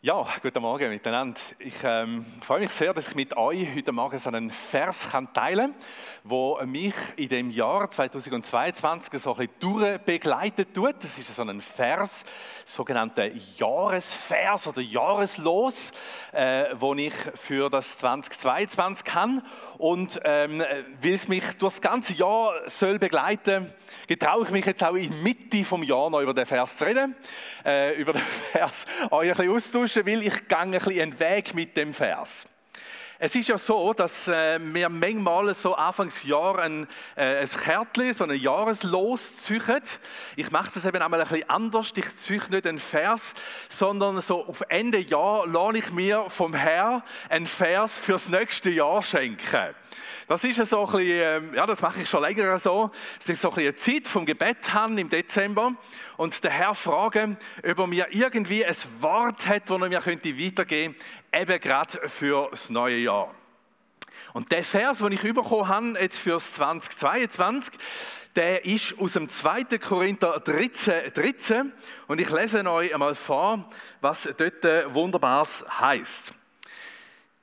Ja, guten Morgen miteinander. Ich ähm, freue mich sehr, dass ich mit euch heute Morgen so einen Vers kann teilen kann, der mich in dem Jahr 2022 so ein bisschen durchbegleitet tut. Das ist so ein Vers, sogenannter Jahresvers oder Jahreslos, äh, wo ich für das 2022 kann. Und ähm, weil es mich durch das ganze Jahr soll begleiten getraue ich mich jetzt auch in Mitte vom Jahr noch über den Vers zu reden, äh, über den Vers euch ein bisschen austauschen, weil ich gehe ein bisschen einen Weg mit dem Vers. Es ist ja so, dass äh, wir manchmal so Anfangsjahr ein, äh, ein Kärtchen, so ein Jahreslos züchen. Ich mache das eben einmal ein bisschen anders. Ich züche nicht einen Vers, sondern so auf Ende Jahr lasse ich mir vom Herr einen Vers fürs nächste Jahr schenken. Das ist so ein bisschen, ähm, ja, das mache ich schon länger so, dass ich so ein bisschen Zeit vom Gebet habe im Dezember und der Herr fragen, ob er mir irgendwie ein Wort hat, das er mir könnte weitergeben könnte, eben gerade für das neue Jahr. Und der Vers, den ich bekommen habe, jetzt für 2022, der ist aus dem 2. Korinther 13, 13 und ich lese euch einmal vor, was dort Wunderbares heißt.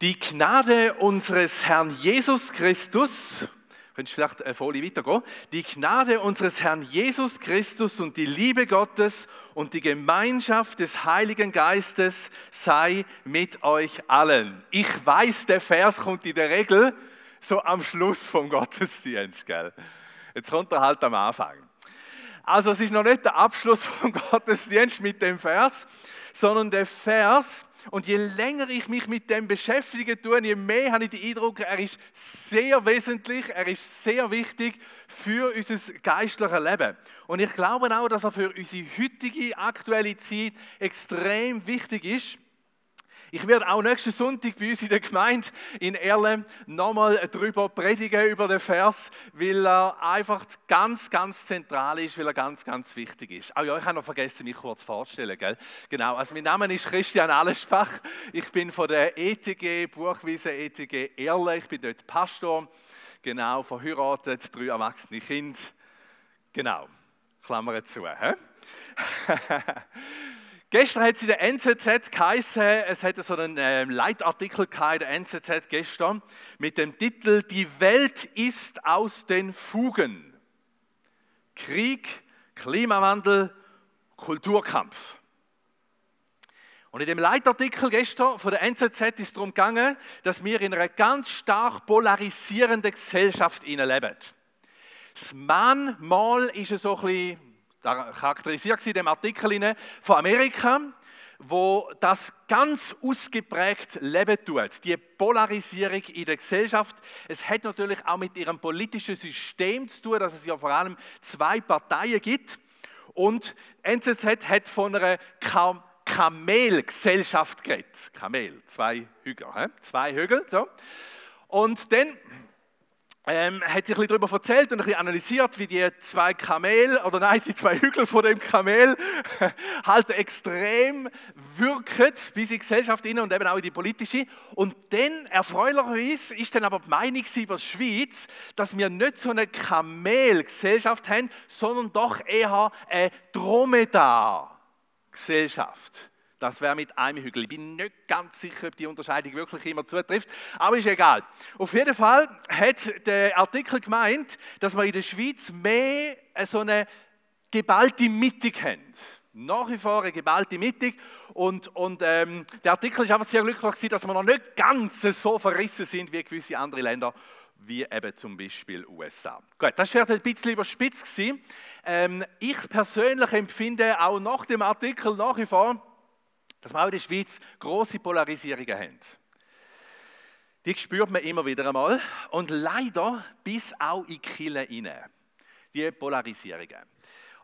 Die Gnade unseres Herrn Jesus Christus, könntest du vielleicht eine Folie weitergehen? Die Gnade unseres Herrn Jesus Christus und die Liebe Gottes und die Gemeinschaft des Heiligen Geistes sei mit euch allen. Ich weiß, der Vers kommt in der Regel so am Schluss vom Gottesdienst, gell? Jetzt kommt er halt am Anfang. Also es ist noch nicht der Abschluss vom Gottesdienst mit dem Vers, sondern der Vers und je länger ich mich mit dem beschäftige, tue, je mehr habe ich den Eindruck, er ist sehr wesentlich, er ist sehr wichtig für unser geistliches Leben. Und ich glaube auch, dass er für unsere heutige aktuelle Zeit extrem wichtig ist. Ich werde auch nächsten Sonntag bei uns in der Gemeinde in Erlem nochmal darüber predigen, über den Vers, weil er einfach ganz, ganz zentral ist, weil er ganz, ganz wichtig ist. Oh ja, ich habe noch vergessen, mich kurz vorzustellen. Gell? Genau, also mein Name ist Christian Allesbach. Ich bin von der ETG, Buchwiese ETG Erle. Ich bin dort Pastor. Genau, verheiratet, drei erwachsene Kinder. Genau, Klammer zu. Gestern hat es in der NZZ geheißen, es hätte so einen äh, Leitartikel in der NZZ gestern mit dem Titel Die Welt ist aus den Fugen. Krieg, Klimawandel, Kulturkampf. Und in dem Leitartikel gestern von der NZZ ist es darum gegangen, dass wir in einer ganz stark polarisierenden Gesellschaft leben. Das Mahnmal ist so ein bisschen charakterisiert in dem Artikel von Amerika, wo das ganz ausgeprägt leben tut. Die Polarisierung in der Gesellschaft. Es hat natürlich auch mit ihrem politischen System zu tun, dass es ja vor allem zwei Parteien gibt. Und NZZ hat von einer Kam Kamelgesellschaft geredet. Kamel, zwei Hügel. Zwei Hügel. So. Und dann ähm, hat sich ein darüber erzählt und ein bisschen analysiert, wie die zwei Kamel, oder nein, die zwei Hügel von dem Kamel halt extrem wirken, bis in die Gesellschaft und eben auch in die politische. Und dann, erfreulicherweise, ist dann aber die Meinung über die Schweiz, dass wir nicht so eine Kamelgesellschaft haben, sondern doch eher eine Dromedar-Gesellschaft. Das wäre mit einem Hügel. Ich bin nicht ganz sicher, ob die Unterscheidung wirklich immer zutrifft, aber ist egal. Auf jeden Fall hat der Artikel gemeint, dass wir in der Schweiz mehr so eine geballte Mitte haben. Nach wie vor eine geballte Mitte. Und, und ähm, der Artikel ist einfach sehr glücklich, dass wir noch nicht ganz so verrissen sind wie gewisse andere Länder wie eben zum Beispiel USA. Gut, das war ein bisschen überspitzt. Ähm, ich persönlich empfinde auch nach dem Artikel nach wie vor, dass wir auch in der Schweiz große Polarisierungen haben. Die spürt man immer wieder einmal und leider bis auch in Kirche rein, die Polarisierungen.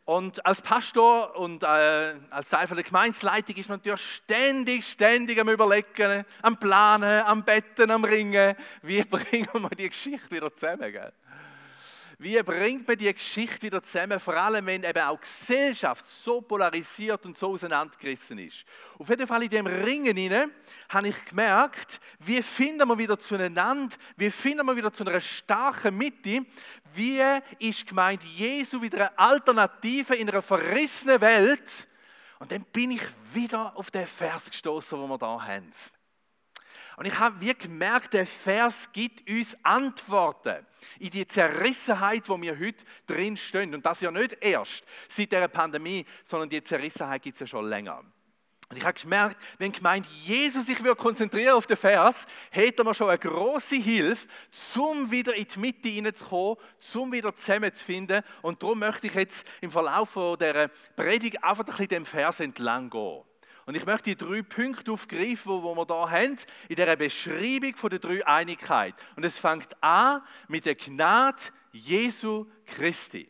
Und als Pastor und äh, als Teil der Gemeinsleitung ist man natürlich ständig, ständig am Überlegen, am Planen, am Betten, am Ringen. Wie bringen wir die Geschichte wieder zusammen? Gell? Wie bringt man die Geschichte wieder zusammen, vor allem wenn eben auch Gesellschaft so polarisiert und so auseinandergerissen ist. Auf jeden Fall in dem Ringen hinein habe ich gemerkt, wie finden wir wieder zueinander, wie finden wir wieder zu einer starken Mitte, wie ist gemeint Jesu wieder eine Alternative in einer verrissenen Welt Und dann bin ich wieder auf den Vers gestoßen, wo wir da haben. Und ich habe wie gemerkt, der Vers gibt uns Antworten in die Zerrissenheit, wo wir heute drin stehen. Und das ja nicht erst seit der Pandemie, sondern die Zerrissenheit gibt es ja schon länger. Und ich habe gemerkt, wenn gemeint Jesus sich konzentrieren auf den Vers, hätte man schon eine große Hilfe, um wieder in die Mitte hineinzukommen, um wieder zusammenzufinden. Und darum möchte ich jetzt im Verlauf dieser Predigt einfach ein bisschen dem Vers entlang gehen. Und ich möchte die drei Punkte aufgreifen, die wir hier haben, in dieser Beschreibung von der Dreieinigkeit. Und es fängt an mit der Gnade Jesu Christi.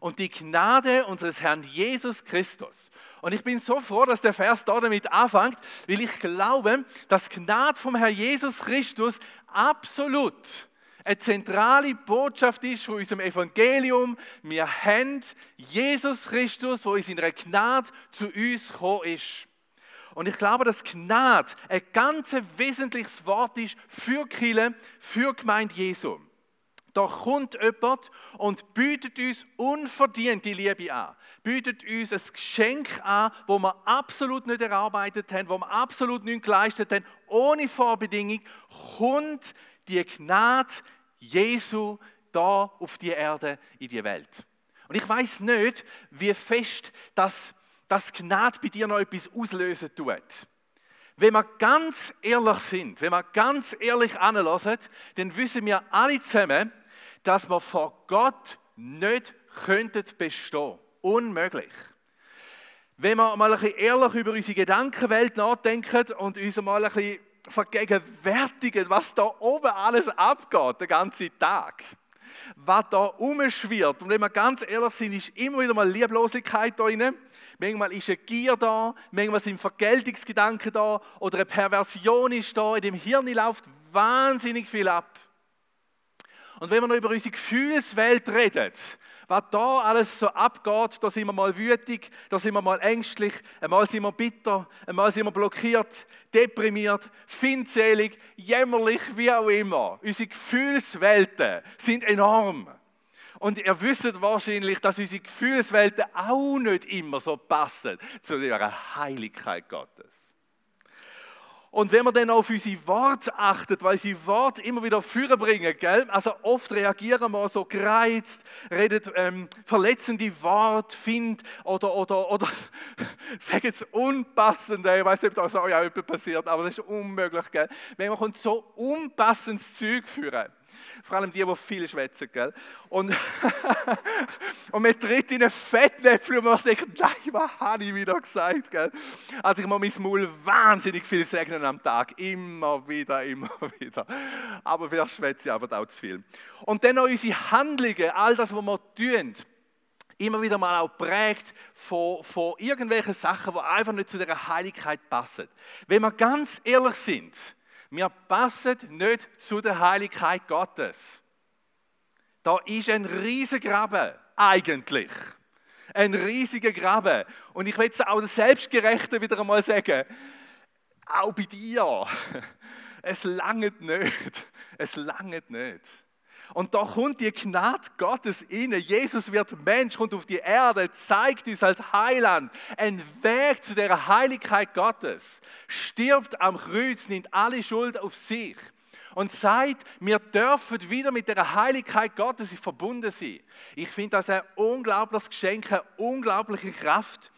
Und die Gnade unseres Herrn Jesus Christus. Und ich bin so froh, dass der Vers da damit anfängt, weil ich glaube, dass Gnade vom Herrn Jesus Christus absolut eine zentrale Botschaft ist von unserem Evangelium. Wir haben Jesus Christus, wo in seiner Gnade zu uns gekommen ist. Und ich glaube, dass Gnade ein ganz wesentliches Wort ist für Kille, für Gemeinde Jesu. Da kommt jemand und bietet uns unverdient die Liebe an. Bietet uns ein Geschenk an, wo wir absolut nicht erarbeitet haben, wo wir absolut nichts geleistet haben. Ohne Vorbedingung kommt die Gnade Jesu da auf die Erde, in die Welt. Und ich weiß nicht, wie fest das, das Gnade bei dir noch etwas auslösen tut. Wenn wir ganz ehrlich sind, wenn wir ganz ehrlich anlassen, dann wissen wir alle zusammen, dass wir vor Gott nicht könnten bestehen. Unmöglich. Wenn wir mal ein bisschen ehrlich über unsere Gedankenwelt nachdenken und uns mal ein bisschen vergegenwärtigen, was da oben alles abgeht, den ganzen Tag. Was da umschwirrt. Und wenn wir ganz ehrlich sind, ist immer wieder mal Lieblosigkeit da drin. Manchmal ist eine Gier da, manchmal sind Vergeltungsgedanken da oder eine Perversion ist da. In dem Hirn läuft wahnsinnig viel ab. Und wenn wir noch über unsere Gefühlswelt reden, was da alles so abgeht, da sind wir mal wütig, da sind wir mal ängstlich, einmal sind wir bitter, einmal sind wir blockiert, deprimiert, findselig, jämmerlich, wie auch immer. Unsere Gefühlswelten sind enorm. Und ihr wisst wahrscheinlich, dass unsere Gefühlswelten auch nicht immer so passen zu der Heiligkeit Gottes. Und wenn man dann auf unsere Worte achtet, weil sie Worte immer wieder vorbringen, gell? also oft reagieren wir so gereizt, redet ähm, verletzende Worte, findet oder, oder, oder sagen jetzt unpassende, ich weiß nicht, ob das auch ja passiert, aber das ist unmöglich. Gell? Wenn man so unpassendes Zeug führen, vor allem die, die viel schwätzen, gell? Und, und man tritt in einen Fettnäpfel und man denkt, nein, was habe ich wieder gesagt, gell? Also ich muss mein Maul wahnsinnig viel segnen am Tag, immer wieder, immer wieder. Aber vielleicht schwätze ich aber auch zu viel. Und dann noch unsere Handlungen, all das, was wir tun, immer wieder mal auch prägt von, von irgendwelchen Sachen, die einfach nicht zu der Heiligkeit passen. Wenn wir ganz ehrlich sind, wir passen nicht zu der Heiligkeit Gottes. Da ist ein riesiger Graben, eigentlich. Ein riesiger Graben. Und ich will es auch der Selbstgerechte wieder einmal sagen. Auch bei dir. Es langt nicht. Es langt nicht. Und da kommt die Gnade Gottes inne. Jesus wird Mensch, kommt auf die Erde, zeigt uns als Heiland einen Weg zu der Heiligkeit Gottes. Stirbt am Kreuz, nimmt alle Schuld auf sich und sagt, wir dürfen wieder mit der Heiligkeit Gottes verbunden sein. Ich finde das ein unglaubliches Geschenk, eine unglaubliche Kraft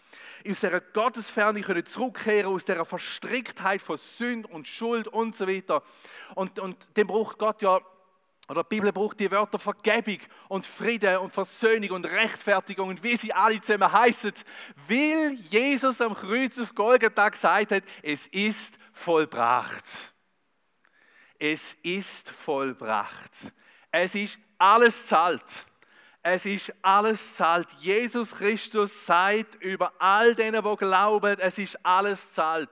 aus dieser Gottesferne können zurückkehren, aus dieser Verstricktheit von Sünde und Schuld und so weiter. Und, und dem braucht Gott ja oder die Bibel braucht die Wörter Vergebung und Friede und Versöhnung und Rechtfertigung und wie sie alle zusammen heißen, weil Jesus am Kreuz auf Golgatha gesagt hat, es ist vollbracht. Es ist vollbracht. Es ist alles zahlt. Es ist alles zahlt. Jesus Christus sagt über all denen, die glauben, es ist alles zahlt.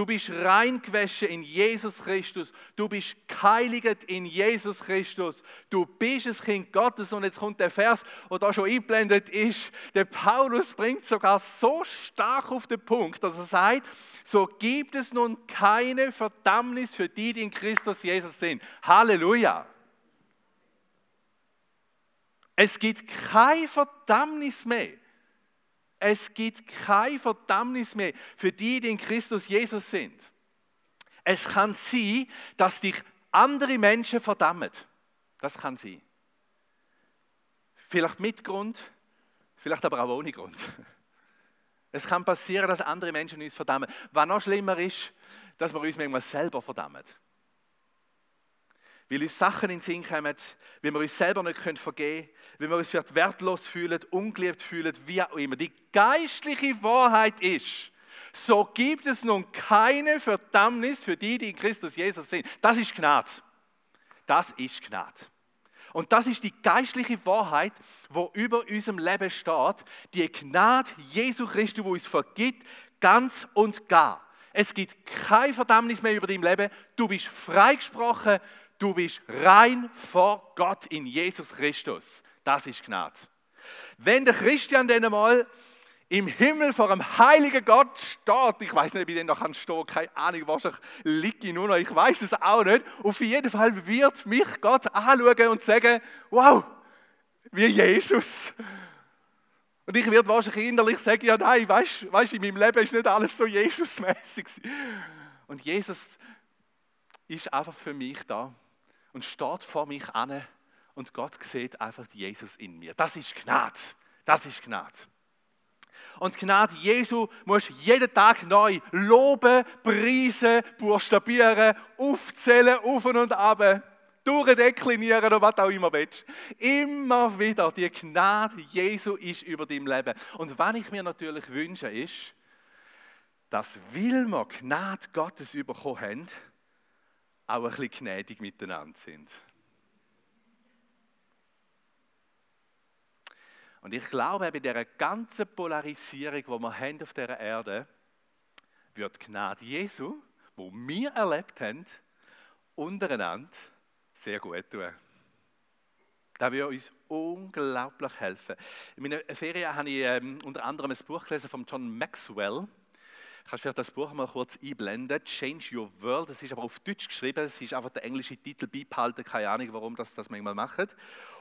Du bist reingewaschen in Jesus Christus. Du bist geheiligt in Jesus Christus. Du bist ein Kind Gottes. Und jetzt kommt der Vers, der da schon eingeblendet ist. Der Paulus bringt sogar so stark auf den Punkt, dass er sagt, so gibt es nun keine Verdammnis für die, die in Christus Jesus sind. Halleluja. Es gibt keine Verdammnis mehr. Es gibt kein Verdammnis mehr für die, die in Christus Jesus sind. Es kann sein, dass dich andere Menschen verdammen. Das kann sein. Vielleicht mit Grund, vielleicht aber auch ohne Grund. Es kann passieren, dass andere Menschen uns verdammen. Was noch schlimmer ist, dass wir uns manchmal selber verdammen. Weil uns Sachen in den Sinn kommen, weil wir uns selber nicht vergeben können, weil wir uns vielleicht wertlos fühlen, ungeliebt fühlen, wie auch immer. Die geistliche Wahrheit ist, so gibt es nun keine Verdammnis für die, die in Christus Jesus sind. Das ist Gnade. Das ist Gnade. Und das ist die geistliche Wahrheit, wo über unserem Leben steht. Die Gnade Jesu Christus, wo uns vergibt, ganz und gar. Es gibt kein Verdammnis mehr über dein Leben. Du bist freigesprochen. Du bist rein vor Gott in Jesus Christus. Das ist Gnade. Wenn der Christian dann einmal im Himmel vor einem heiligen Gott steht. Ich weiß nicht, wie der noch stehen, keine Ahnung, wahrscheinlich ich nur noch, ich weiß es auch nicht. Auf jeden Fall wird mich Gott anschauen und sagen, wow, wie Jesus. Und ich werde wahrscheinlich innerlich sagen, ja nein, weißt du, in meinem Leben ist nicht alles so Jesusmäßig. Und Jesus ist einfach für mich da und steht vor mich an und Gott sieht einfach Jesus in mir. Das ist Gnade. Das ist Gnade. Und Gnade Jesu musst du jeden Tag neu loben, preisen, buchstabieren, aufzählen, auf und ab, durchdeklinieren oder was auch immer willst. Immer wieder, die Gnade Jesu ist über dein Leben. Und was ich mir natürlich wünsche, ist, dass, weil wir Gnade Gottes bekommen haben, auch ein bisschen gnädig miteinander sind. Und ich glaube, bei dieser ganzen Polarisierung, die wir haben auf dieser Erde, wird die Gnade Jesu, wo wir erlebt haben, untereinander sehr gut tun. Das wird uns unglaublich helfen. In meiner Ferien habe ich ähm, unter anderem ein Buch gelesen von John Maxwell. Kannst du vielleicht das Buch mal kurz einblenden? Change Your World. Das ist aber auf Deutsch geschrieben. Es ist einfach der englische Titel beibehalten. Keine Ahnung, warum das, das manchmal machen.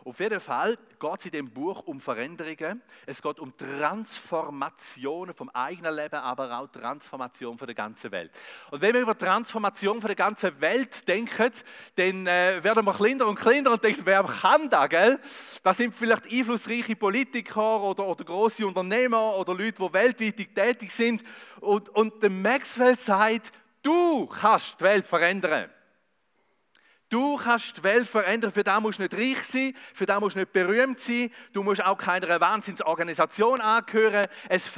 Auf jeden Fall geht es in dem Buch um Veränderungen. Es geht um Transformationen vom eigenen Leben, aber auch Transformation von der ganzen Welt. Und wenn wir über Transformation von der ganzen Welt denken, dann äh, werden wir kleiner und kleiner und denken, wer kann das, gell? Das sind vielleicht einflussreiche Politiker oder, oder große Unternehmer oder Leute, die weltweit tätig sind. Und, und der Maxwell sagt, du kannst die Welt verändern. Du kannst die Welt verändern, für das musst du nicht reich sein, für das musst du nicht berühmt sein, du musst auch keiner Wahnsinnsorganisation angehören. Es,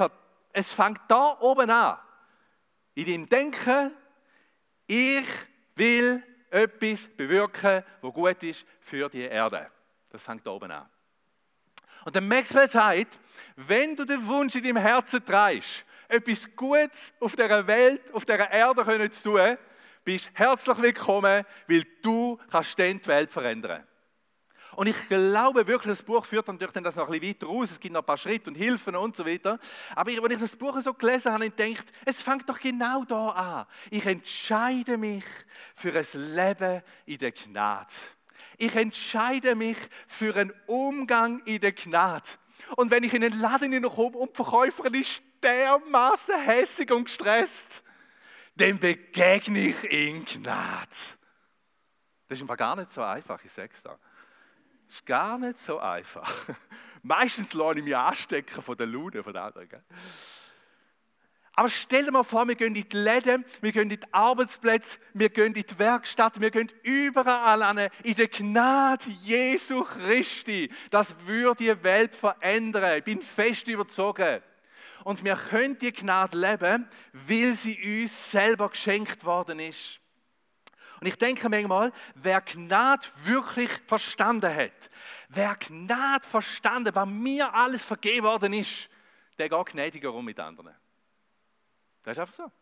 es fängt da oben an. In deinem Denken, ich will etwas bewirken, was gut ist für die Erde. Das fängt da oben an. Und der Maxwell sagt, wenn du den Wunsch in deinem Herzen trägst, etwas Gutes auf dieser Welt, auf dieser Erde zu tun, bist herzlich willkommen, weil du kannst die Welt verändern. Und ich glaube wirklich, das Buch führt natürlich dann das noch ein bisschen weiter aus. Es gibt noch ein paar Schritte und Hilfen und so weiter. Aber wenn ich das Buch so gelesen habe, ich denkt, es fängt doch genau da an. Ich entscheide mich für ein Leben in der Gnade. Ich entscheide mich für einen Umgang in der Gnade. Und wenn ich in den Laden hineinkomme und die Verkäuferin ist dermaßen hässig und gestresst, dem begegne ich in Gnade. Das ist einfach gar nicht so einfach, ich sage es da. Das ist gar nicht so einfach. Meistens lasse ich mich anstecken von der Laune von anderen. Gell? Aber stell dir mal vor, wir gehen in die Läden, wir gehen in die Arbeitsplätze, wir gehen in die Werkstatt, wir gehen überall an, in der Gnade Jesu Christi. Das würde die Welt verändern. Ich bin fest überzogen. Und wir können die Gnade leben, weil sie uns selber geschenkt worden ist. Und ich denke manchmal, wer Gnade wirklich verstanden hat, wer Gnade verstanden, was mir alles vergeben worden ist, der geht gnädiger um mit anderen. Das ist einfach so.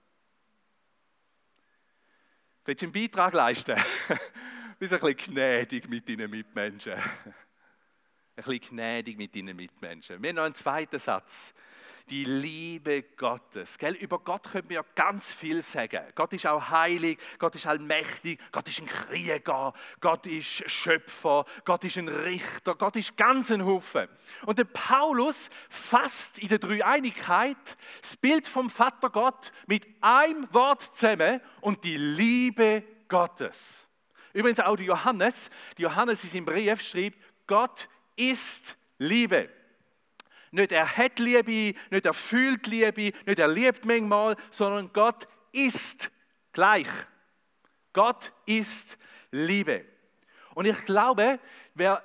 Willst du einen Beitrag leisten? Bist ein bisschen gnädig mit deinen Mitmenschen. Ein bisschen gnädig mit deinen Mitmenschen. Wir haben noch einen zweiten Satz. Die Liebe Gottes. Gell? Über Gott können wir ja ganz viel sagen. Gott ist auch heilig, Gott ist allmächtig, Gott ist ein Krieger, Gott ist Schöpfer, Gott ist ein Richter, Gott ist ganz ein Haufen. Und der Paulus fasst in der Dreieinigkeit das Bild vom Vater Gott mit einem Wort zusammen und die Liebe Gottes. Übrigens auch die Johannes, die Johannes in seinem Brief schreibt, Gott ist Liebe. Nicht er hat Liebe, nicht er fühlt Liebe, nicht er liebt manchmal, sondern Gott ist gleich. Gott ist Liebe. Und ich glaube, wer,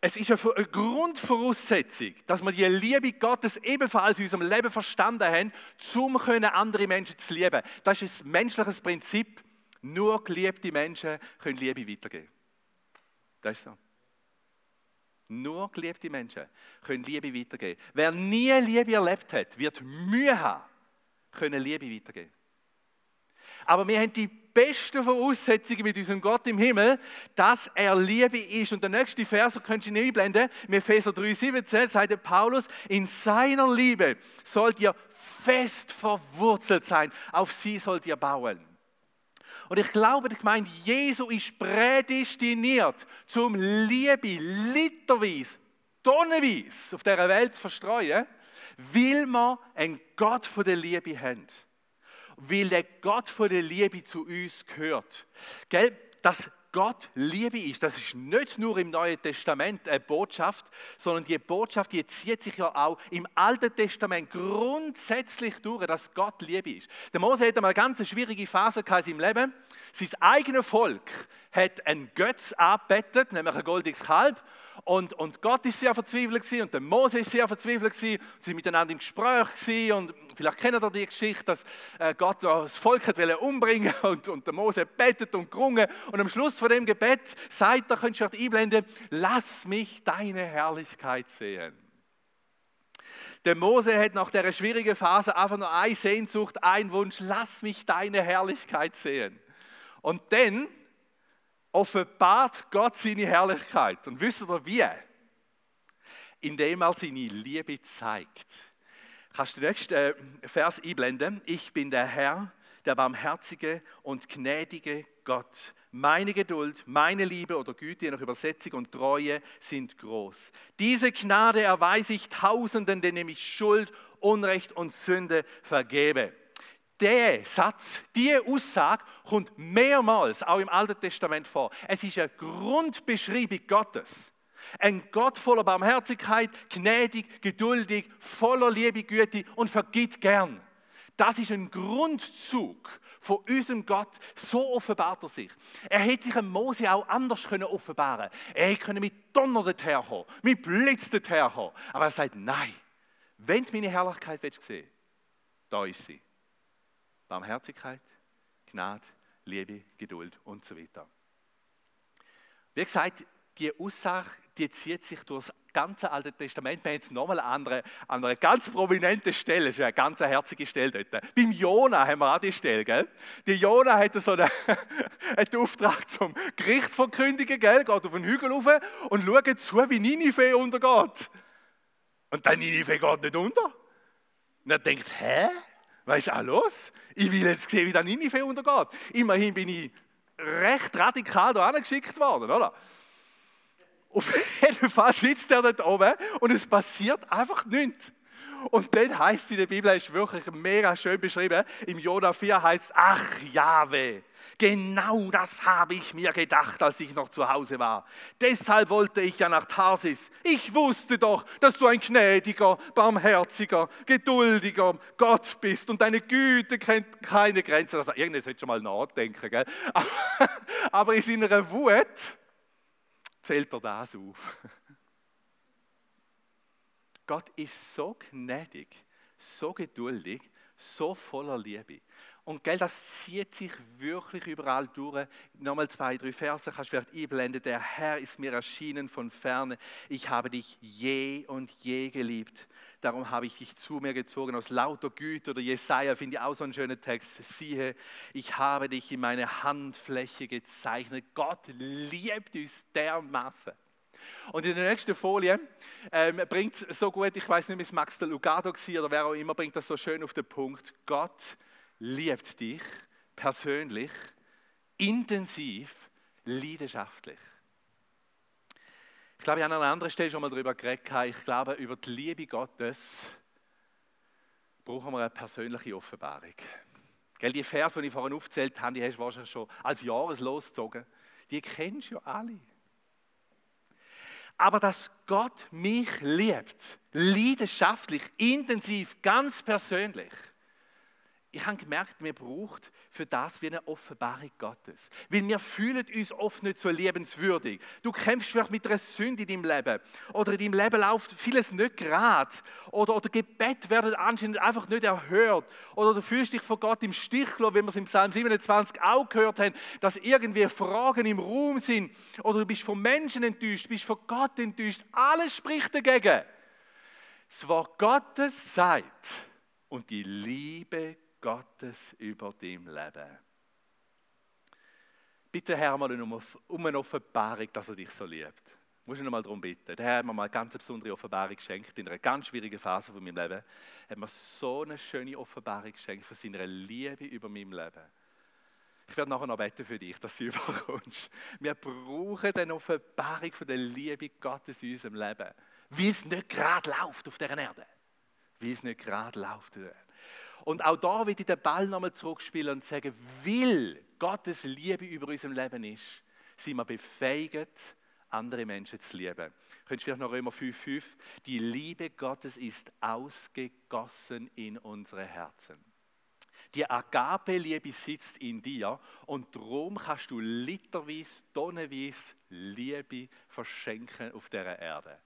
es ist eine Grundvoraussetzung, dass wir die Liebe Gottes ebenfalls in unserem Leben verstanden haben, um andere Menschen zu lieben. Das ist ein menschliches Prinzip. Nur geliebte Menschen können Liebe weitergeben. Das ist so. Nur geliebte Menschen können Liebe weitergeben. Wer nie Liebe erlebt hat, wird Mühe haben, können Liebe weitergeben. Aber wir haben die besten Voraussetzungen mit unserem Gott im Himmel, dass er Liebe ist. Und der nächste Vers, könnt ihr nicht einblenden, im Epheser 3,17 sagt Paulus, in seiner Liebe sollt ihr fest verwurzelt sein, auf sie sollt ihr bauen. Und ich glaube, die Gemeinde Jesu ist prädestiniert, zum Liebe literweise, tonnenweise auf dieser Welt zu verstreuen, weil wir einen Gott von der Liebe haben. Weil der Gott von der Liebe zu uns gehört. Gell? Das Gott Liebe ist, das ist nicht nur im Neuen Testament eine Botschaft, sondern die Botschaft, die zieht sich ja auch im Alten Testament grundsätzlich durch, dass Gott Liebe ist. Der Mose hat einmal eine ganz schwierige Phase in seinem Leben. Sein eigenes Volk hat einen Götz abbettet, nämlich ein goldiges Kalb. Und, und Gott ist sehr verzweifelt gewesen, und der Mose ist sehr verzweifelt gewesen. Sie sind miteinander im Gespräch gewesen, und vielleicht kennt ihr die Geschichte, dass äh, Gott das Volk hat umbringen und, und der Mose betet und gerungen. Und am Schluss von dem Gebet sagt er, könnt ihr einblenden, lass mich deine Herrlichkeit sehen. Der Mose hat nach der schwierigen Phase einfach nur eine Sehnsucht, einen Wunsch, lass mich deine Herrlichkeit sehen. Und dann offenbart Gott seine Herrlichkeit. Und wisst ihr wie? Indem er seine Liebe zeigt. Kannst du den nächsten äh, Vers einblenden? Ich bin der Herr, der barmherzige und gnädige Gott. Meine Geduld, meine Liebe oder Güte, je nach Übersetzung und Treue sind groß. Diese Gnade erweise ich Tausenden, denen ich Schuld, Unrecht und Sünde vergebe der Satz, diese Aussage kommt mehrmals auch im Alten Testament vor. Es ist eine Grundbeschreibung Gottes. Ein Gott voller Barmherzigkeit, gnädig, geduldig, voller Liebe, Güte und vergibt gern. Das ist ein Grundzug von unserem Gott. So offenbart er sich. Er hätte sich einem Mose auch anders können offenbaren Er hätte mit Donner herkommen, mit Blitz herkommen. Aber er sagt, nein, wenn du meine Herrlichkeit willst sehen, da ist sie. Barmherzigkeit, Gnade, Liebe, Geduld und so weiter. Wie gesagt, die Aussage, die zieht sich durch das ganze Alte Testament. Wir haben jetzt nochmal eine andere, eine ganz prominente Stelle, das ist eine ganz herzige Stelle dort. Beim Jona haben wir auch die Stelle, gell? Die Jona hat so einen, einen Auftrag zum Gericht verkündigen, gell? Geht auf den Hügel rauf und schaut zu, wie Ninive untergeht. Und dann Ninive geht nicht unter. Und er denkt, hä? Was ist auch los? Ich will jetzt sehen, wie der Ninive untergeht. Immerhin bin ich recht radikal da geschickt worden, oder? Auf jeden Fall sitzt er dort oben und es passiert einfach nichts. Und dann heißt es in der Bibel, ist wirklich mega schön beschrieben, im Jonah 4 heißt es, ach Jahwe, Genau das habe ich mir gedacht, als ich noch zu Hause war. Deshalb wollte ich ja nach Tarsis. Ich wusste doch, dass du ein gnädiger, barmherziger, geduldiger Gott bist und deine Güte kennt keine Grenzen. Also, irgendwas hätte schon mal nachdenken, gell? Aber in seiner Wut zählt er das auf. Gott ist so gnädig, so geduldig, so voller Liebe. Und gell, das zieht sich wirklich überall durch. Nochmal zwei, drei Verse kannst du vielleicht einblenden. Der Herr ist mir erschienen von ferne. Ich habe dich je und je geliebt. Darum habe ich dich zu mir gezogen aus lauter Güte. Oder Jesaja finde ich auch so einen schönen Text. Siehe, ich habe dich in meine Handfläche gezeichnet. Gott liebt uns dermaßen. Und in der nächsten Folie ähm, bringt es so gut, ich weiß nicht, ob es Max de Lugado war oder wer auch immer, bringt das so schön auf den Punkt. Gott liebt dich persönlich, intensiv, leidenschaftlich. Ich glaube, ich habe an einer anderen Stelle schon mal darüber geredet. Ich glaube, über die Liebe Gottes brauchen wir eine persönliche Offenbarung. Gell, die Vers, die ich vorhin aufgezählt habe, die hast du wahrscheinlich schon als Jahreslos gezogen. Die kennst du ja alle. Aber dass Gott mich liebt, leidenschaftlich, intensiv, ganz persönlich, ich habe gemerkt, mir braucht für das wie eine Offenbarung Gottes. Weil wir fühlen uns oft nicht so liebenswürdig. Du kämpfst vielleicht mit einer Sünde in deinem Leben. Oder in deinem Leben läuft vieles nicht gerade. Oder, oder Gebet werden anscheinend einfach nicht erhört. Oder du fühlst dich von Gott im Stich gelassen, wie wir es im Psalm 27 auch gehört haben, dass irgendwie Fragen im Raum sind. Oder du bist von Menschen enttäuscht, bist von Gott enttäuscht. Alles spricht dagegen. Das Wort Gottes sagt und die Liebe Gottes über dein Leben. Bitte, Herr, mal um eine Offenbarung, dass er dich so liebt. Muss ich noch mal darum bitten. Der Herr hat mir mal eine ganz besondere Offenbarung geschenkt in einer ganz schwierigen Phase von meinem Leben. Er hat mir so eine schöne Offenbarung geschenkt von seiner Liebe über mein Leben. Ich werde nachher noch beten für dich, dass du überkommst. Wir brauchen eine Offenbarung von der Liebe Gottes in unserem Leben. Wie es nicht gerade läuft auf dieser Erde. Wie es nicht gerade läuft. Und auch da ich den Ball nochmal zurückspielen und sagen, will Gottes Liebe über unserem Leben ist, sind wir befähigt, andere Menschen zu lieben. Könntest du vielleicht noch Römer 5,5? Die Liebe Gottes ist ausgegossen in unsere Herzen. Die Agape-Liebe sitzt in dir und darum kannst du literweise, tonnenweise Liebe verschenken auf dieser Erde.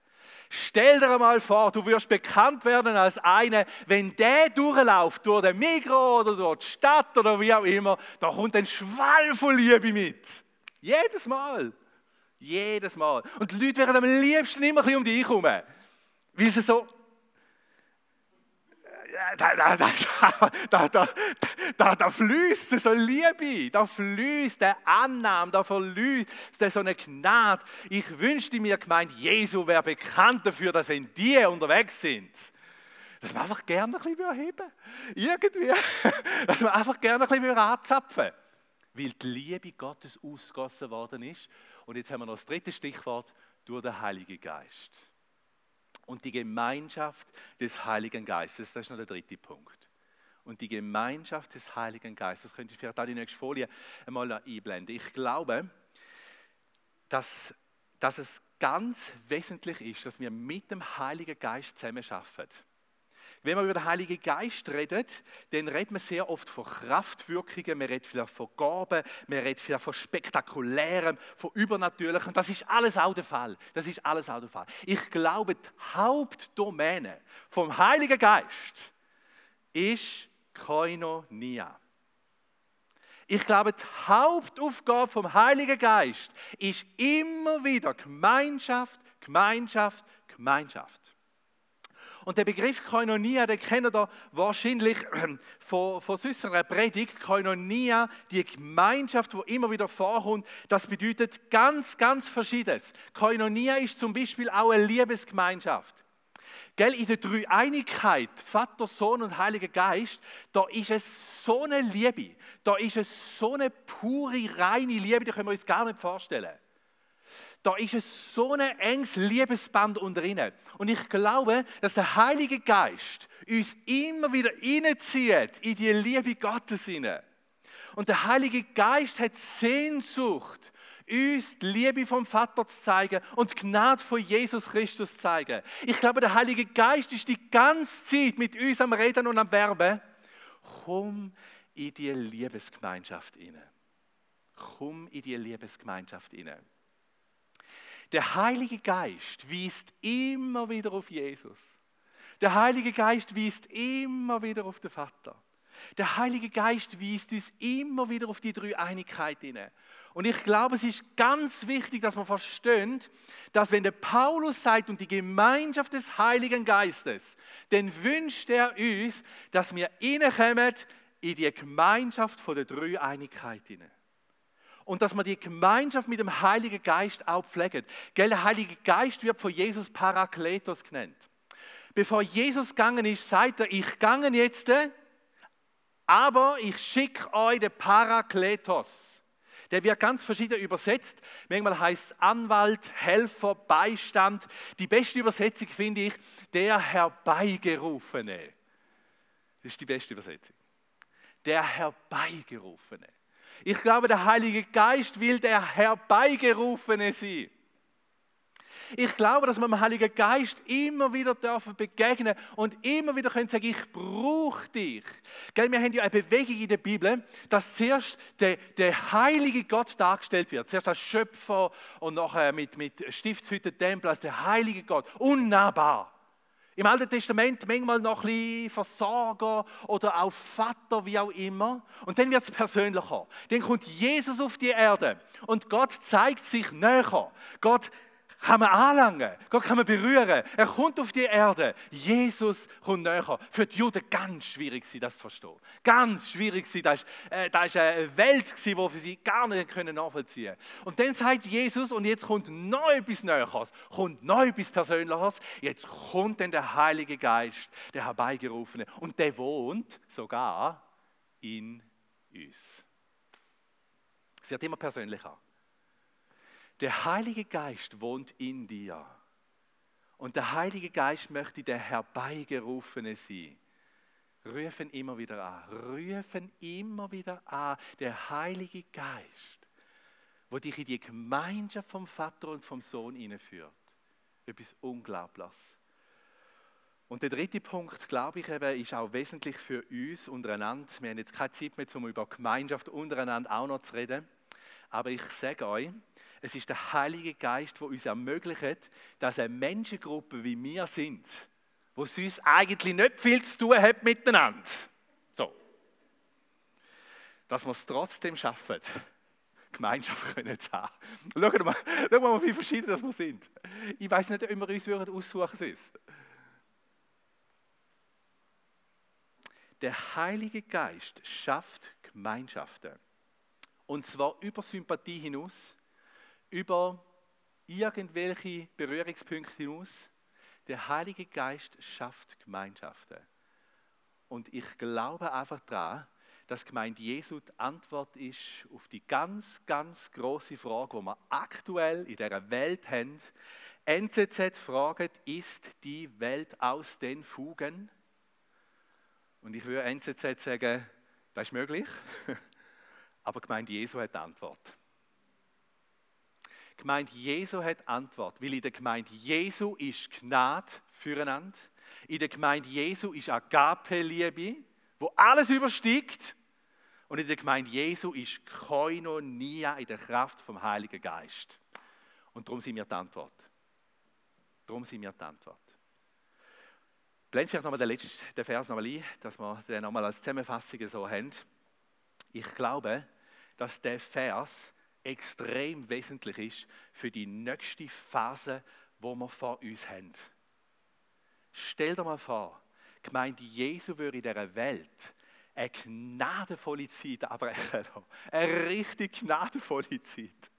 Stell dir einmal vor, du wirst bekannt werden als einer, wenn der durchläuft durch den Migros oder durch die Stadt oder wie auch immer, da kommt ein Schwall von Liebe mit. Jedes Mal. Jedes Mal. Und die Leute werden am liebsten immer ein bisschen um dich herum. Weil sie so da, da, da, da, da, fließt so Liebe, da fließt der Annahme, da fließt so eine Gnade. Ich wünschte mir, gemeint, Jesu wäre bekannt dafür, dass wenn die unterwegs sind, dass man einfach gerne ein bisschen heben Irgendwie. Dass man einfach gerne ein bisschen anzapfen Weil die Liebe Gottes ausgossen worden ist. Und jetzt haben wir noch das dritte Stichwort, durch den Heiligen Geist und die Gemeinschaft des Heiligen Geistes. Das ist noch der dritte Punkt. Und die Gemeinschaft des Heiligen Geistes, das könnte ich vielleicht auch die nächste Folie einmal einblenden. Ich glaube, dass, dass es ganz wesentlich ist, dass wir mit dem Heiligen Geist zusammen arbeiten. Wenn man über den Heiligen Geist redet, dann redet man sehr oft von Kraftwirkungen, man redet vielleicht von Gaben, man redet vielleicht von Spektakulärem, von Übernatürlichem. Das ist alles auch der Fall. Das ist alles auch der Fall. Ich glaube, die Hauptdomäne vom Heiligen Geist ist Koinonia. Ich glaube, die Hauptaufgabe vom Heiligen Geist ist immer wieder Gemeinschaft, Gemeinschaft, Gemeinschaft. Und der Begriff Koinonia, den kennt ihr wahrscheinlich von, von sonst einer Predigt. Koinonia, die Gemeinschaft, wo immer wieder vorkommt, das bedeutet ganz, ganz Verschiedenes. Koinonia ist zum Beispiel auch eine Liebesgemeinschaft. Gell, in der Dreieinigkeit, Vater, Sohn und Heiliger Geist, da ist es so eine Liebe, da ist es so eine pure, reine Liebe, die können wir uns gar nicht vorstellen. Da ist es so ein enges Liebesband unter ihnen. Und ich glaube, dass der Heilige Geist uns immer wieder reinzieht in die Liebe Gottes hinein. Und der Heilige Geist hat Sehnsucht, uns die Liebe vom Vater zu zeigen und die Gnade von Jesus Christus zu zeigen. Ich glaube, der Heilige Geist ist die ganze Zeit mit uns am Reden und am Werben. Komm in die Liebesgemeinschaft hinein. Komm in die Liebesgemeinschaft hinein. Der Heilige Geist weist immer wieder auf Jesus. Der Heilige Geist weist immer wieder auf den Vater. Der Heilige Geist weist uns immer wieder auf die drei Einigkeit hinein. Und ich glaube, es ist ganz wichtig, dass man versteht, dass wenn der Paulus sagt und die Gemeinschaft des Heiligen Geistes, dann wünscht er uns, dass wir hineinkommen in die Gemeinschaft von der drei Einigkeit hinein. Und dass man die Gemeinschaft mit dem Heiligen Geist auch pflegt. Der Heilige Geist wird von Jesus Parakletos genannt. Bevor Jesus gegangen ist, sagt er, ich gegangen jetzt, aber ich schicke euch den Parakletos. Der wird ganz verschieden übersetzt. Manchmal heißt es Anwalt, Helfer, Beistand. Die beste Übersetzung finde ich, der Herbeigerufene. Das ist die beste Übersetzung. Der Herbeigerufene. Ich glaube, der Heilige Geist will der Herbeigerufene sein. Ich glaube, dass wir dem Heiligen Geist immer wieder dürfen begegnen und immer wieder können sagen, ich brauche dich. Gell, wir haben ja eine Bewegung in der Bibel, dass zuerst der, der heilige Gott dargestellt wird. Zuerst als Schöpfer und nachher mit, mit Stiftshütte, Tempel als der heilige Gott. Unnahbar. Im Alten Testament manchmal noch ein bisschen Versorger oder auch Vater, wie auch immer. Und dann wird es persönlicher. Dann kommt Jesus auf die Erde und Gott zeigt sich näher. Gott kann man anlangen, Gott kann man berühren. Er kommt auf die Erde. Jesus kommt näher. Für die Juden ganz schwierig sie das zu verstehen. Ganz schwierig sie. Das war äh, eine Welt, die für sie gar nicht nachvollziehen können. Und dann sagt Jesus, und jetzt kommt noch etwas Näheres, kommt noch etwas Persönliches. Jetzt kommt dann der Heilige Geist, der Herbeigerufene. Und der wohnt sogar in uns. Es wird immer persönlicher. Der Heilige Geist wohnt in dir. Und der Heilige Geist möchte der Herbeigerufene sein. Rufen immer wieder an. Rufen immer wieder an. Der Heilige Geist, wo dich in die Gemeinschaft vom Vater und vom Sohn hineinführt. Etwas Unglaubliches. Und der dritte Punkt, glaube ich, eben, ist auch wesentlich für uns untereinander. Wir haben jetzt keine Zeit mehr, um über Gemeinschaft untereinander auch noch zu reden. Aber ich sage euch, es ist der Heilige Geist, der uns ermöglicht, dass eine Menschengruppe wie wir sind, wo uns eigentlich nicht viel zu tun hat miteinander, so, dass wir es trotzdem schaffen, Gemeinschaft können zu haben. Schauen mal, schauen mal, wie verschieden wir sind. Ich weiß nicht, ob wir uns würden aussuchen ist. Der Heilige Geist schafft Gemeinschaften. Und zwar über Sympathie hinaus über irgendwelche Berührungspunkte hinaus. Der Heilige Geist schafft Gemeinschaften. Und ich glaube einfach daran, dass Gemeinde Jesu die Antwort ist auf die ganz, ganz große Frage, die wir aktuell in dieser Welt haben. NZZ fragt, ist die Welt aus den Fugen? Und ich würde NZZ sagen, das ist möglich, aber Gemeinde Jesu hat die Antwort. Gemeinde Jesu hat Antwort, weil in der Gemeinde Jesu ist Gnade füreinander. In der Gemeinde Jesu ist Agape-Liebe, wo alles übersteigt. Und in der Gemeinde Jesu ist Koinonia in der Kraft vom Heiligen Geist. Und darum sind wir die Antwort. Darum sind wir die Antwort. Blend vielleicht nochmal den letzten Vers nochmal ein, dass wir den nochmal als Zusammenfassung so haben. Ich glaube, dass der Vers extrem wesentlich ist für die nächste Phase, wo wir vor uns haben. Stell dir mal vor, Gemeinde Jesu würde in dieser Welt eine gnadenvolle Zeit abbrechen Eine richtig gnadenvolle Zeit.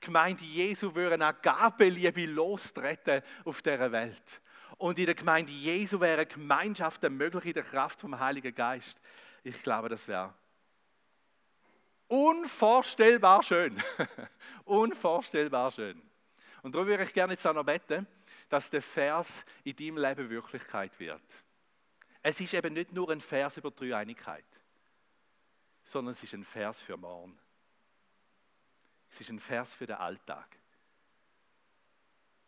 Gemeinde Jesu würde eine Agapeliebe lostreten auf dieser Welt. Und in der Gemeinde Jesu wäre Gemeinschaft möglich in der Kraft vom Heiligen Geist. Ich glaube, das wäre Unvorstellbar schön. Unvorstellbar schön. Und darum würde ich gerne jetzt auch noch beten, dass der Vers in deinem Leben Wirklichkeit wird. Es ist eben nicht nur ein Vers über Dreieinigkeit, sondern es ist ein Vers für morgen. Es ist ein Vers für den Alltag.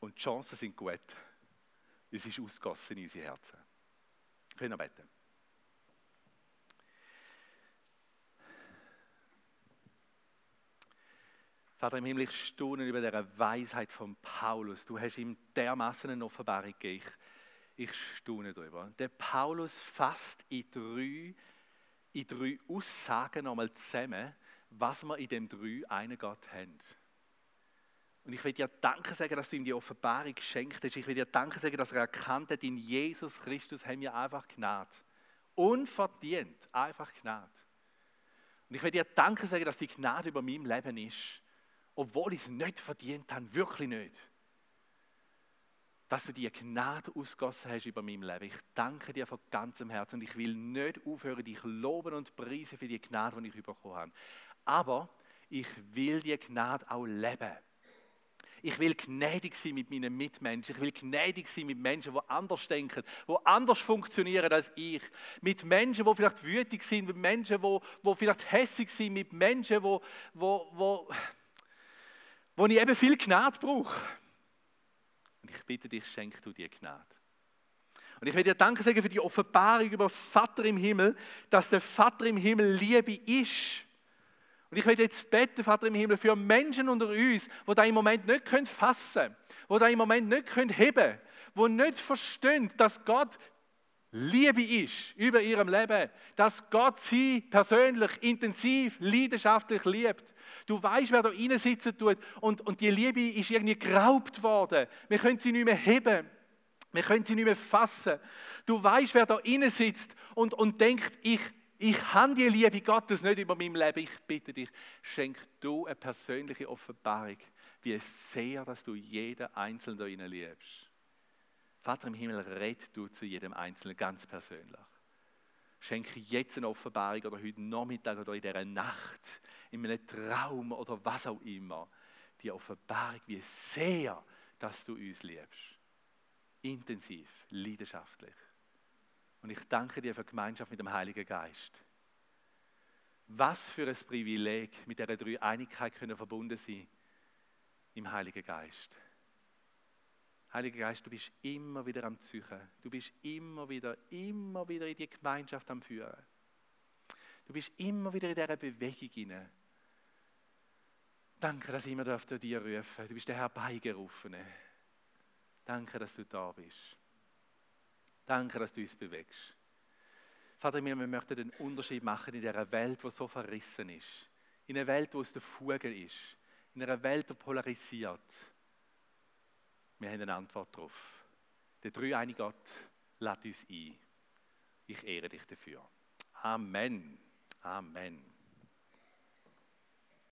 Und die Chancen sind gut. Es ist ausgossen in unsere Herzen. Können wir beten. Vater im Himmel, ich staune über diese Weisheit von Paulus. Du hast ihm dermaßen eine Offenbarung gegeben. Ich, ich staune darüber. Der Paulus fasst in drei, in drei Aussagen nochmal zusammen, was wir in dem drei einen Gott haben. Und ich will dir Danke sagen, dass du ihm die Offenbarung geschenkt hast. Ich will dir Danke sagen, dass er erkannt hat, in Jesus Christus haben wir einfach Gnade. Unverdient, einfach Gnade. Und ich will dir Danke sagen, dass die Gnade über meinem Leben ist, obwohl ich es nicht verdient habe, wirklich nicht. Dass du die Gnade ausgossen hast über meinem Leben. Ich danke dir von ganzem Herzen und ich will nicht aufhören, dich loben und preisen für die Gnade, die ich bekommen habe. Aber ich will die Gnade auch leben. Ich will gnädig sein mit meinen Mitmenschen. Ich will gnädig sein mit Menschen, die anders denken, die anders funktionieren als ich. Mit Menschen, die vielleicht wütig sind, mit Menschen, die, die vielleicht hässig sind, mit Menschen, die, wo, wo, wo ich eben viel Gnade brauche. Und ich bitte dich, schenk du dir Gnade. Und ich will dir Danke sagen für die Offenbarung über Vater im Himmel, dass der Vater im Himmel Liebe ist. Und ich will jetzt beten, Vater im Himmel, für Menschen unter uns, die da im Moment nicht fassen können, die da im Moment nicht heben können, die nicht verstehen, dass Gott Liebe ist über ihrem Leben, dass Gott sie persönlich, intensiv, leidenschaftlich liebt. Du weißt, wer da innen sitzen tut und, und die Liebe ist irgendwie geraubt worden. Wir können sie nicht mehr heben. Wir können sie nicht mehr fassen. Du weißt, wer da innen sitzt und, und denkt, ich ich habe die Liebe Gottes nicht über meinem Leben. Ich bitte dich, schenk du eine persönliche Offenbarung, wie sehr, dass du jeden Einzelnen da innen liebst. Vater im Himmel, red du zu jedem Einzelnen ganz persönlich. Schenke jetzt eine Offenbarung oder heute Nachmittag oder in dieser Nacht, in einem Traum oder was auch immer, die Offenbarung, wie sehr, dass du uns liebst. Intensiv, leidenschaftlich. Und ich danke dir für die Gemeinschaft mit dem Heiligen Geist. Was für ein Privileg, mit der drei Einigkeit können verbunden sein im Heiligen Geist. Heiliger Geist, du bist immer wieder am Züchen. Du bist immer wieder, immer wieder in die Gemeinschaft am Führen. Du bist immer wieder in dieser Bewegung hinein. Danke, dass ich immer zu dir rufen Du bist der Herbeigerufene. Danke, dass du da bist. Danke, dass du uns bewegst. Vater, wir möchten den Unterschied machen in dieser Welt, die so verrissen ist. In einer Welt, die aus der Fuge ist. In einer Welt, die polarisiert. Wir haben eine Antwort darauf. Der dreieinige Gott lädt uns ein. Ich ehre dich dafür. Amen. Amen.